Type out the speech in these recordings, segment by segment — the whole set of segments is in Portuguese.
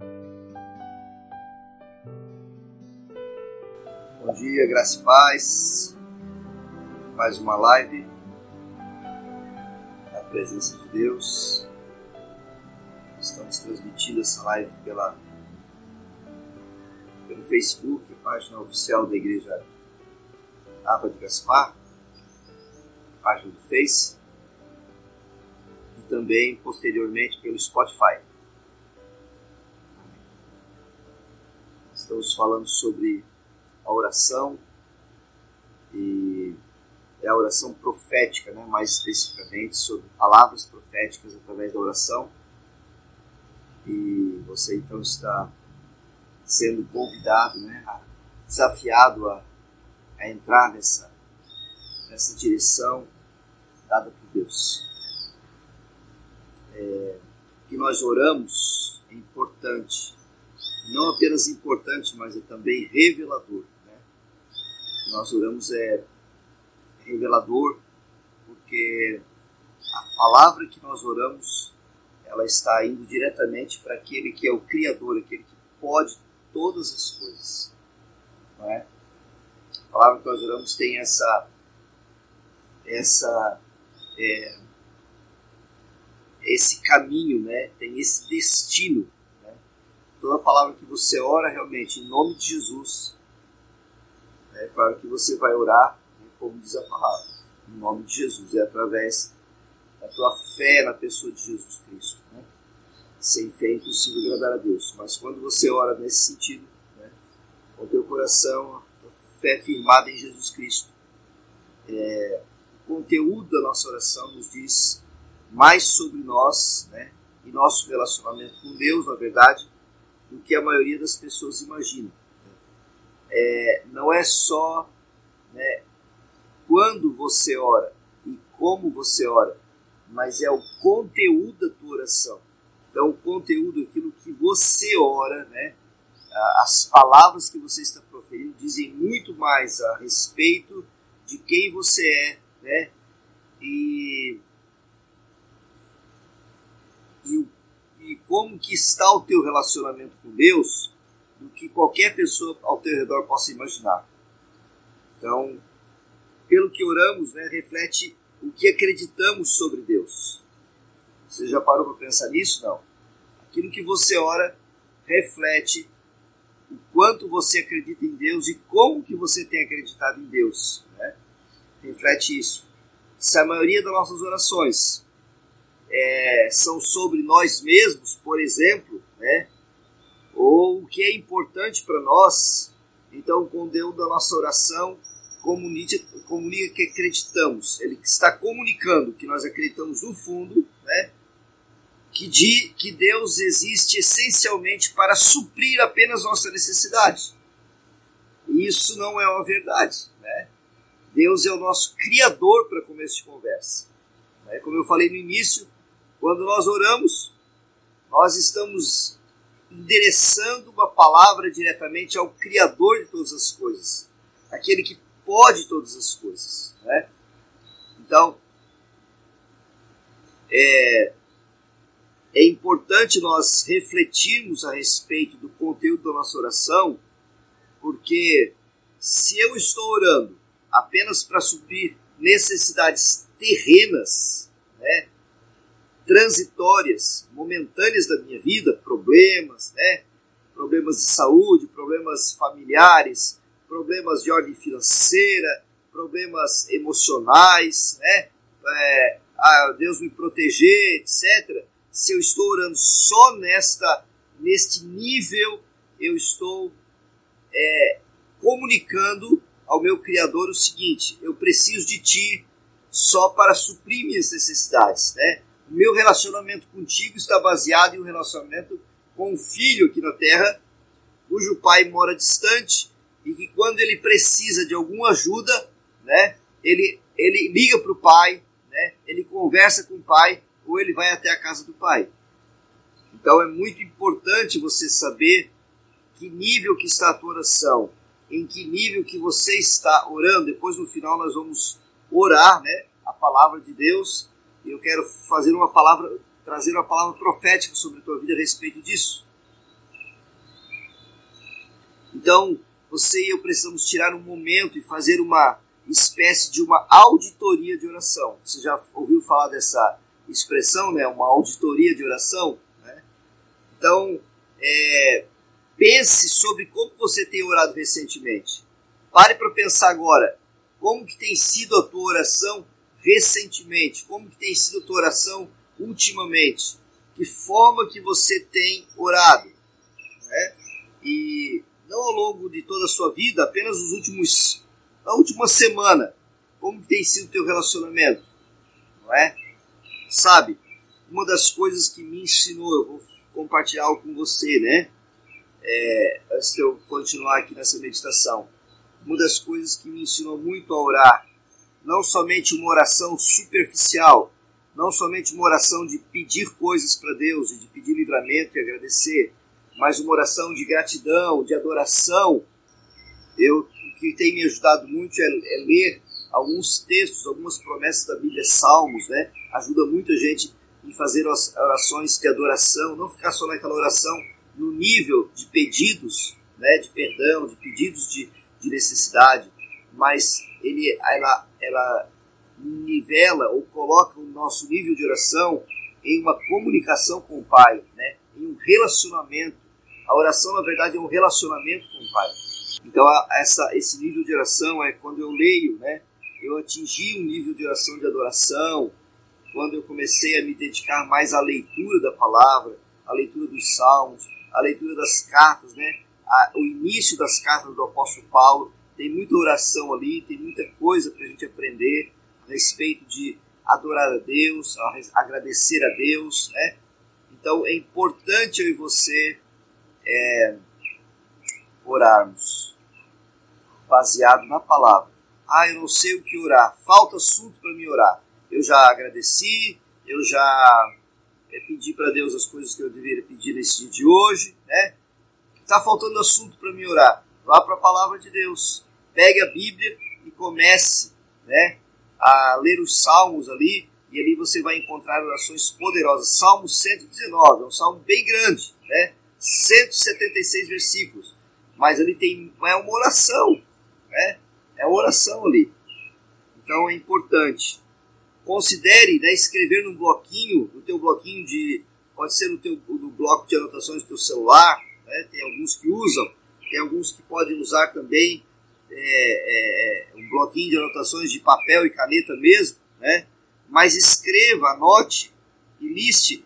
Bom dia, graça e paz. Mais uma live na presença de Deus. Estamos transmitindo essa live pela, pelo Facebook, página oficial da Igreja Aba de Gaspar, página do Face, e também posteriormente pelo Spotify. Estamos falando sobre a oração e é a oração profética, né, mais especificamente sobre palavras proféticas através da oração. E você então está sendo convidado, né, desafiado a, a entrar nessa, nessa direção dada por Deus. É, que nós oramos é importante, não apenas importante, mas é também revelador. Né? Nós oramos é revelador, porque a palavra que nós oramos, ela está indo diretamente para aquele que é o Criador, aquele que pode todas as coisas. Não é? A palavra que nós oramos tem essa, essa é, esse caminho, né? tem esse destino. Né? Toda palavra que você ora realmente em nome de Jesus, é claro que você vai orar como diz a palavra, em nome de Jesus, é através da tua fé na pessoa de Jesus Cristo. Né? Sem fé é impossível agradar a Deus, mas quando você ora nesse sentido, né, com o teu coração, a fé firmada em Jesus Cristo, é, o conteúdo da nossa oração nos diz mais sobre nós né, e nosso relacionamento com Deus, na verdade, do que a maioria das pessoas imagina. É, não é só né, quando você ora e como você ora, mas é o conteúdo da tua oração. Então, o conteúdo, aquilo que você ora, né? as palavras que você está proferindo dizem muito mais a respeito de quem você é, né? E, e como que está o teu relacionamento com Deus do que qualquer pessoa ao teu redor possa imaginar. Então, pelo que oramos, né, reflete o que acreditamos sobre Deus. Você já parou para pensar nisso? Não. Aquilo que você ora reflete o quanto você acredita em Deus e como que você tem acreditado em Deus. Né? Reflete isso. Se a maioria das nossas orações é, são sobre nós mesmos, por exemplo, né? ou o que é importante para nós, então com Deus da nossa oração comunica, comunica que acreditamos. Ele está comunicando que nós acreditamos no fundo, né? Que, de, que Deus existe essencialmente para suprir apenas nossa necessidade. Isso não é uma verdade, né? Deus é o nosso criador para começo de conversa. Né? Como eu falei no início, quando nós oramos, nós estamos endereçando uma palavra diretamente ao Criador de todas as coisas, aquele que pode todas as coisas. Né? Então, é, é importante nós refletirmos a respeito do conteúdo da nossa oração, porque se eu estou orando apenas para suprir necessidades terrenas, né, transitórias, momentâneas da minha vida, problemas, né, problemas de saúde, problemas familiares, problemas de ordem financeira, problemas emocionais, né? É, ah, Deus me proteger, etc. Se eu estou orando só nesta, neste nível, eu estou é, comunicando ao meu Criador o seguinte: eu preciso de Ti só para suprir minhas necessidades, né? Meu relacionamento contigo está baseado em um relacionamento com um filho aqui na Terra, cujo pai mora distante e que quando ele precisa de alguma ajuda, né, ele, ele liga para o pai, né, ele conversa com o pai ou ele vai até a casa do pai. Então é muito importante você saber que nível que está a tua oração, em que nível que você está orando. Depois no final nós vamos orar, né, a palavra de Deus. Eu quero fazer uma palavra, trazer uma palavra profética sobre a tua vida a respeito disso. Então, você e eu precisamos tirar um momento e fazer uma espécie de uma auditoria de oração. Você já ouviu falar dessa expressão, né? Uma auditoria de oração? Né? Então, é, pense sobre como você tem orado recentemente. Pare para pensar agora como que tem sido a tua oração recentemente, como que tem sido a tua oração ultimamente, que forma que você tem orado, né? E não ao longo de toda a sua vida, apenas os últimos, na última semana, como tem sido o teu relacionamento, não é? Sabe, uma das coisas que me ensinou, eu vou compartilhar algo com você, né? É, antes de eu continuar aqui nessa meditação, uma das coisas que me ensinou muito a orar, não somente uma oração superficial, não somente uma oração de pedir coisas para Deus e de pedir livramento e agradecer, mas uma oração de gratidão, de adoração. Eu, o que tem me ajudado muito é, é ler alguns textos, algumas promessas da Bíblia, salmos, né? Ajuda muito a gente em fazer orações de adoração, não ficar só naquela oração no nível de pedidos, né? De perdão, de pedidos de, de necessidade, mas ele, ela, ela nivela ou coloca o nosso nível de oração em uma comunicação com o Pai, né? em um relacionamento a oração, na verdade, é um relacionamento com o Pai. Então, essa, esse nível de oração é quando eu leio, né? Eu atingi um nível de oração de adoração, quando eu comecei a me dedicar mais à leitura da palavra, à leitura dos salmos, à leitura das cartas, né? O início das cartas do apóstolo Paulo, tem muita oração ali, tem muita coisa para a gente aprender a respeito de adorar a Deus, a agradecer a Deus, né? Então é importante eu e você é, orarmos baseado na palavra. Ah, eu não sei o que orar, falta assunto para me orar. Eu já agradeci, eu já é, pedi para Deus as coisas que eu deveria pedir nesse dia de hoje, né? Está faltando assunto para me orar. Vá para a palavra de Deus, pegue a Bíblia e comece, né, a ler os salmos ali, e ali você vai encontrar orações poderosas. Salmo 119, é um salmo bem grande, né? 176 versículos. Mas ali tem é uma oração, né? É uma oração ali. Então é importante. Considere né, escrever no bloquinho, no teu bloquinho de. Pode ser no teu no bloco de anotações do teu celular, né? tem alguns que usam, tem alguns que podem usar também é, é, é, um bloquinho de anotações de papel e caneta mesmo, né? mas escreva, anote e liste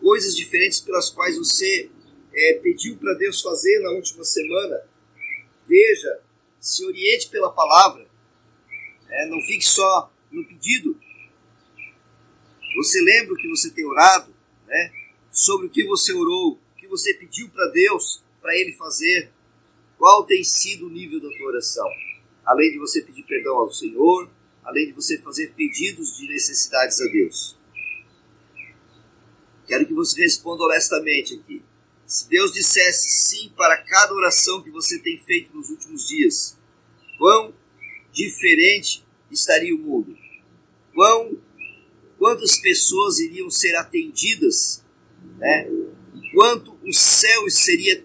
coisas diferentes pelas quais você é, pediu para Deus fazer na última semana, veja, se oriente pela palavra, é, não fique só no pedido. Você lembra o que você tem orado, né? sobre o que você orou, o que você pediu para Deus, para Ele fazer, qual tem sido o nível da tua oração. Além de você pedir perdão ao Senhor, além de você fazer pedidos de necessidades a Deus. Quero que você responda honestamente aqui. Se Deus dissesse sim para cada oração que você tem feito nos últimos dias, quão diferente estaria o mundo? Quão, quantas pessoas iriam ser atendidas? Né? Quanto o céu seria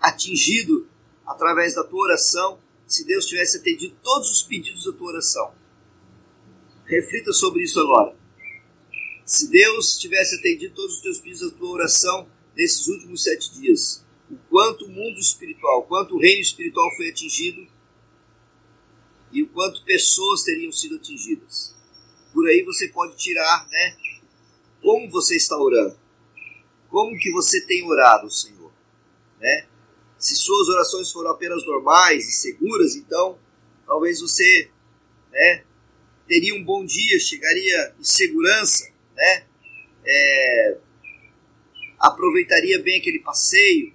atingido através da tua oração se Deus tivesse atendido todos os pedidos da tua oração? Reflita sobre isso agora. Se Deus tivesse atendido todos os teus pedidos da tua oração, nesses últimos sete dias. O quanto o mundo espiritual, o quanto o reino espiritual foi atingido e o quanto pessoas teriam sido atingidas. Por aí você pode tirar, né? Como você está orando? Como que você tem orado, Senhor? Né? Se suas orações foram apenas normais e seguras, então talvez você, né, teria um bom dia, chegaria em segurança, né? É, aproveitaria bem aquele passeio,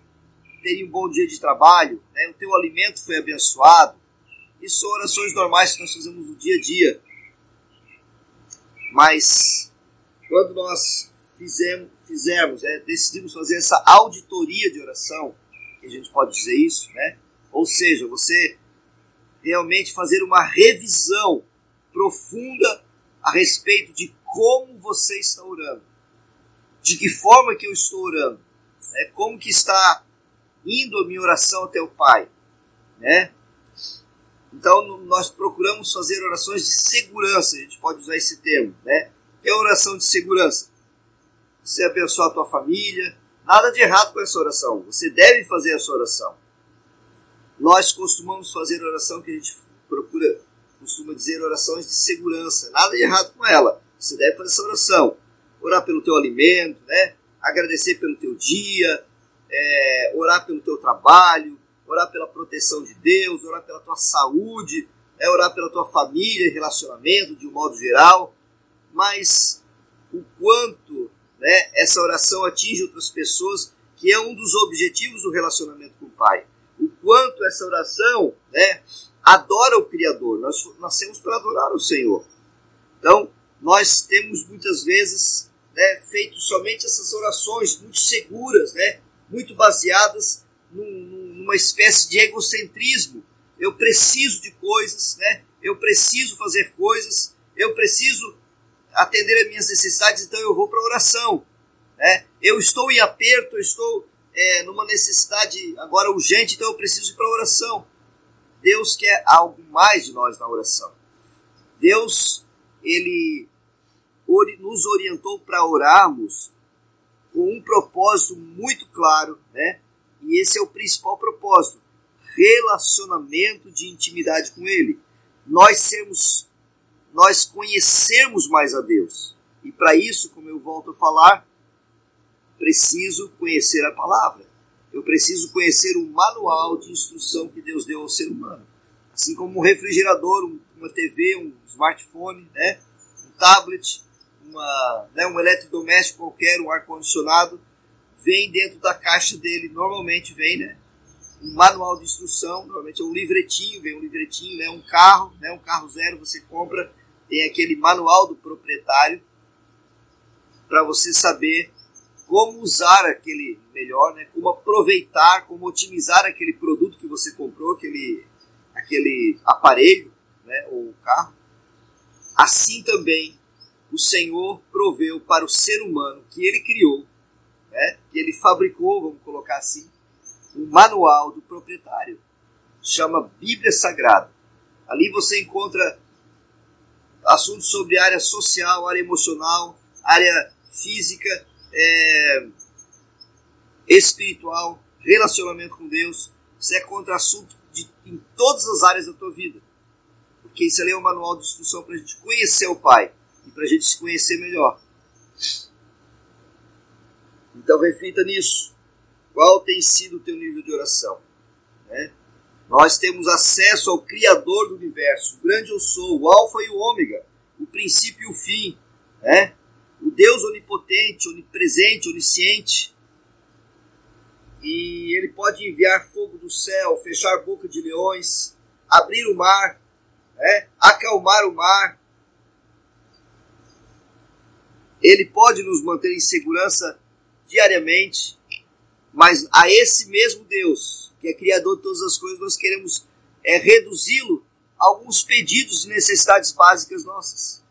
teria um bom dia de trabalho, né? o teu alimento foi abençoado. Isso são orações normais que nós fazemos no dia a dia. Mas quando nós fizemos, é, decidimos fazer essa auditoria de oração, a gente pode dizer isso, né? ou seja, você realmente fazer uma revisão profunda a respeito de como você está orando de que forma que eu estou orando, né? como que está indo a minha oração até o Pai. né? Então nós procuramos fazer orações de segurança, a gente pode usar esse termo, né? Que é oração de segurança. Você abençoa a tua família, nada de errado com essa oração. Você deve fazer essa oração. Nós costumamos fazer oração que a gente procura, costuma dizer orações de segurança. Nada de errado com ela. Você deve fazer essa oração. Orar pelo teu alimento, né? Agradecer pelo teu dia, é, orar pelo teu trabalho, orar pela proteção de Deus, orar pela tua saúde, é orar pela tua família e relacionamento de um modo geral, mas o quanto né, essa oração atinge outras pessoas, que é um dos objetivos do relacionamento com o Pai. O quanto essa oração né, adora o Criador. Nós nascemos para adorar o Senhor. Então, nós temos muitas vezes né, feito somente essas orações muito seguras, né, muito baseadas num, numa espécie de egocentrismo. Eu preciso de coisas, né? Eu preciso fazer coisas, eu preciso atender as minhas necessidades, então eu vou para a oração. Né? Eu estou em aperto, eu estou é, numa necessidade agora urgente, então eu preciso ir para a oração. Deus quer algo mais de nós na oração. Deus, ele nos orientou para orarmos com um propósito muito claro, né? E esse é o principal propósito: relacionamento de intimidade com Ele. Nós sermos, nós conhecermos mais a Deus. E para isso, como eu volto a falar, preciso conhecer a palavra. Eu preciso conhecer o manual de instrução que Deus deu ao ser humano. Assim como um refrigerador, uma TV, um smartphone, né? um tablet, uma, né? um eletrodoméstico qualquer, um ar-condicionado vem dentro da caixa dele, normalmente vem, né? Um manual de instrução, normalmente é um livretinho, vem um livretinho, né? Um carro, né? Um carro zero você compra, tem aquele manual do proprietário para você saber como usar aquele melhor, né? Como aproveitar, como otimizar aquele produto que você comprou, aquele aquele aparelho, né? Ou carro. Assim também o Senhor proveu para o ser humano que ele criou né, que ele fabricou, vamos colocar assim, um manual do proprietário. Chama Bíblia Sagrada. Ali você encontra assuntos sobre área social, área emocional, área física, é, espiritual, relacionamento com Deus. Você encontra assunto de, em todas as áreas da tua vida. Porque isso ali é um manual de instrução para a gente conhecer o Pai e para a gente se conhecer melhor. Então reflita nisso. Qual tem sido o teu nível de oração? Né? Nós temos acesso ao Criador do universo, o grande eu sou, o Alfa e o Ômega, o princípio e o fim, né? o Deus onipotente, onipresente, onisciente. E ele pode enviar fogo do céu, fechar a boca de leões, abrir o mar, né? acalmar o mar. Ele pode nos manter em segurança diariamente, mas a esse mesmo Deus, que é Criador de todas as coisas, nós queremos é, reduzi-lo a alguns pedidos e necessidades básicas nossas.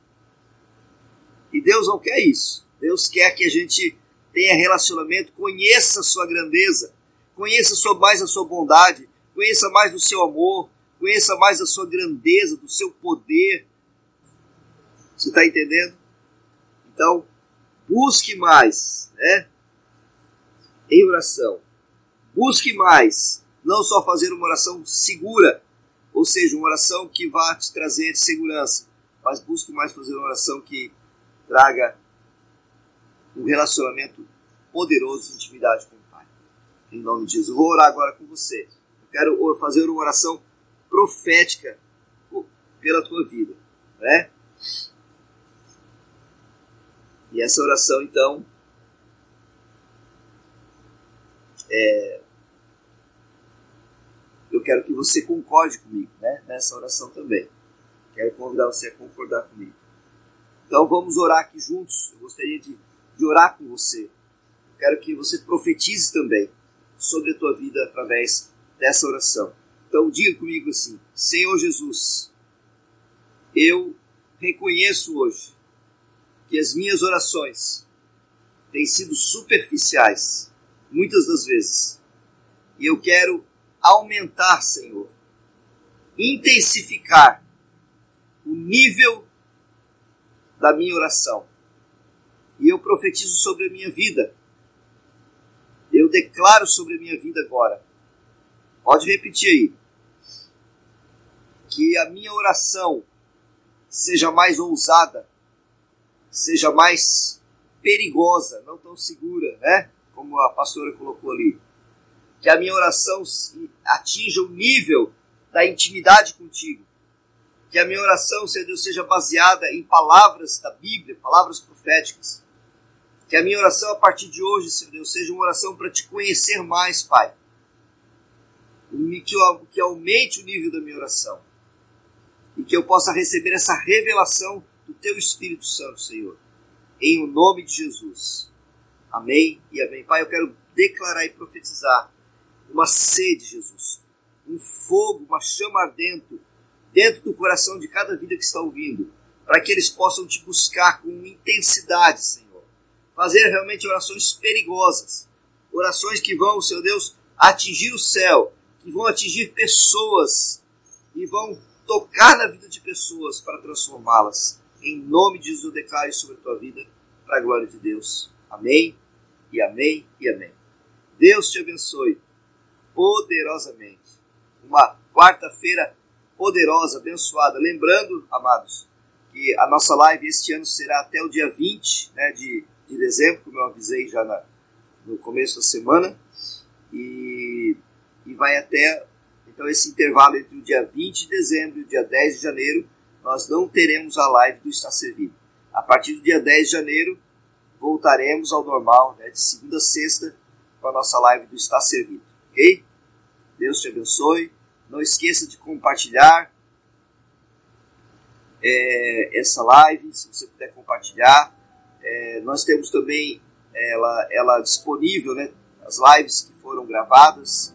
E Deus não quer isso. Deus quer que a gente tenha relacionamento, conheça a sua grandeza, conheça mais a sua bondade, conheça mais do seu amor, conheça mais a sua grandeza, do seu poder. Você está entendendo? Então, busque mais, né? em oração. Busque mais, não só fazer uma oração segura, ou seja, uma oração que vá te trazer segurança, mas busque mais fazer uma oração que traga um relacionamento poderoso de intimidade com o Pai. Em nome de Jesus. Eu vou orar agora com você. Eu quero fazer uma oração profética pela tua vida, né? E essa oração, então, é, quero que você concorde comigo né, nessa oração também. Quero convidar você a concordar comigo. Então vamos orar aqui juntos. Eu gostaria de, de orar com você. Eu quero que você profetize também sobre a tua vida através dessa oração. Então diga comigo assim: Senhor Jesus, eu reconheço hoje que as minhas orações têm sido superficiais muitas das vezes. E eu quero aumentar, Senhor, intensificar o nível da minha oração. E eu profetizo sobre a minha vida. Eu declaro sobre a minha vida agora. Pode repetir aí. Que a minha oração seja mais ousada, seja mais perigosa, não tão segura, né? Como a pastora colocou ali. Que a minha oração atinja o nível da intimidade contigo. Que a minha oração, Senhor Deus, seja baseada em palavras da Bíblia, palavras proféticas. Que a minha oração a partir de hoje, Senhor Deus, seja uma oração para te conhecer mais, Pai. Que, eu, que aumente o nível da minha oração. E que eu possa receber essa revelação do Teu Espírito Santo, Senhor. Em o nome de Jesus. Amém e amém. Pai, eu quero declarar e profetizar uma sede, Jesus um fogo, uma chama ardente dentro do coração de cada vida que está ouvindo, para que eles possam te buscar com intensidade, Senhor. Fazer realmente orações perigosas, orações que vão, Senhor Deus, atingir o céu, que vão atingir pessoas e vão tocar na vida de pessoas para transformá-las. Em nome de Jesus, eu declaro sobre a tua vida, para a glória de Deus. Amém, e amém, e amém. Deus te abençoe poderosamente uma quarta-feira poderosa, abençoada. Lembrando, amados, que a nossa live este ano será até o dia 20 né, de, de dezembro, como eu avisei já na, no começo da semana, e, e vai até então esse intervalo entre o dia 20 de dezembro e o dia 10 de janeiro, nós não teremos a live do Está Servido. A partir do dia 10 de janeiro, voltaremos ao normal, né, de segunda a sexta, com a nossa live do Está Servido, ok? Deus te abençoe. Não esqueça de compartilhar é, essa live, se você puder compartilhar. É, nós temos também ela, ela disponível, né, as lives que foram gravadas.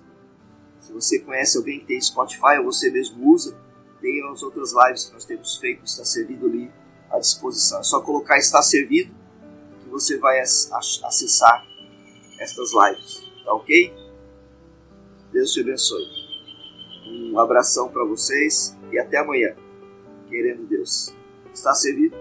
Se você conhece alguém que tem Spotify ou você mesmo usa, tem as outras lives que nós temos feito, está servido ali à disposição. É só colocar está servido que você vai acessar estas lives. Tá ok? Deus te abençoe. Um abração para vocês e até amanhã, querendo Deus. Está servido?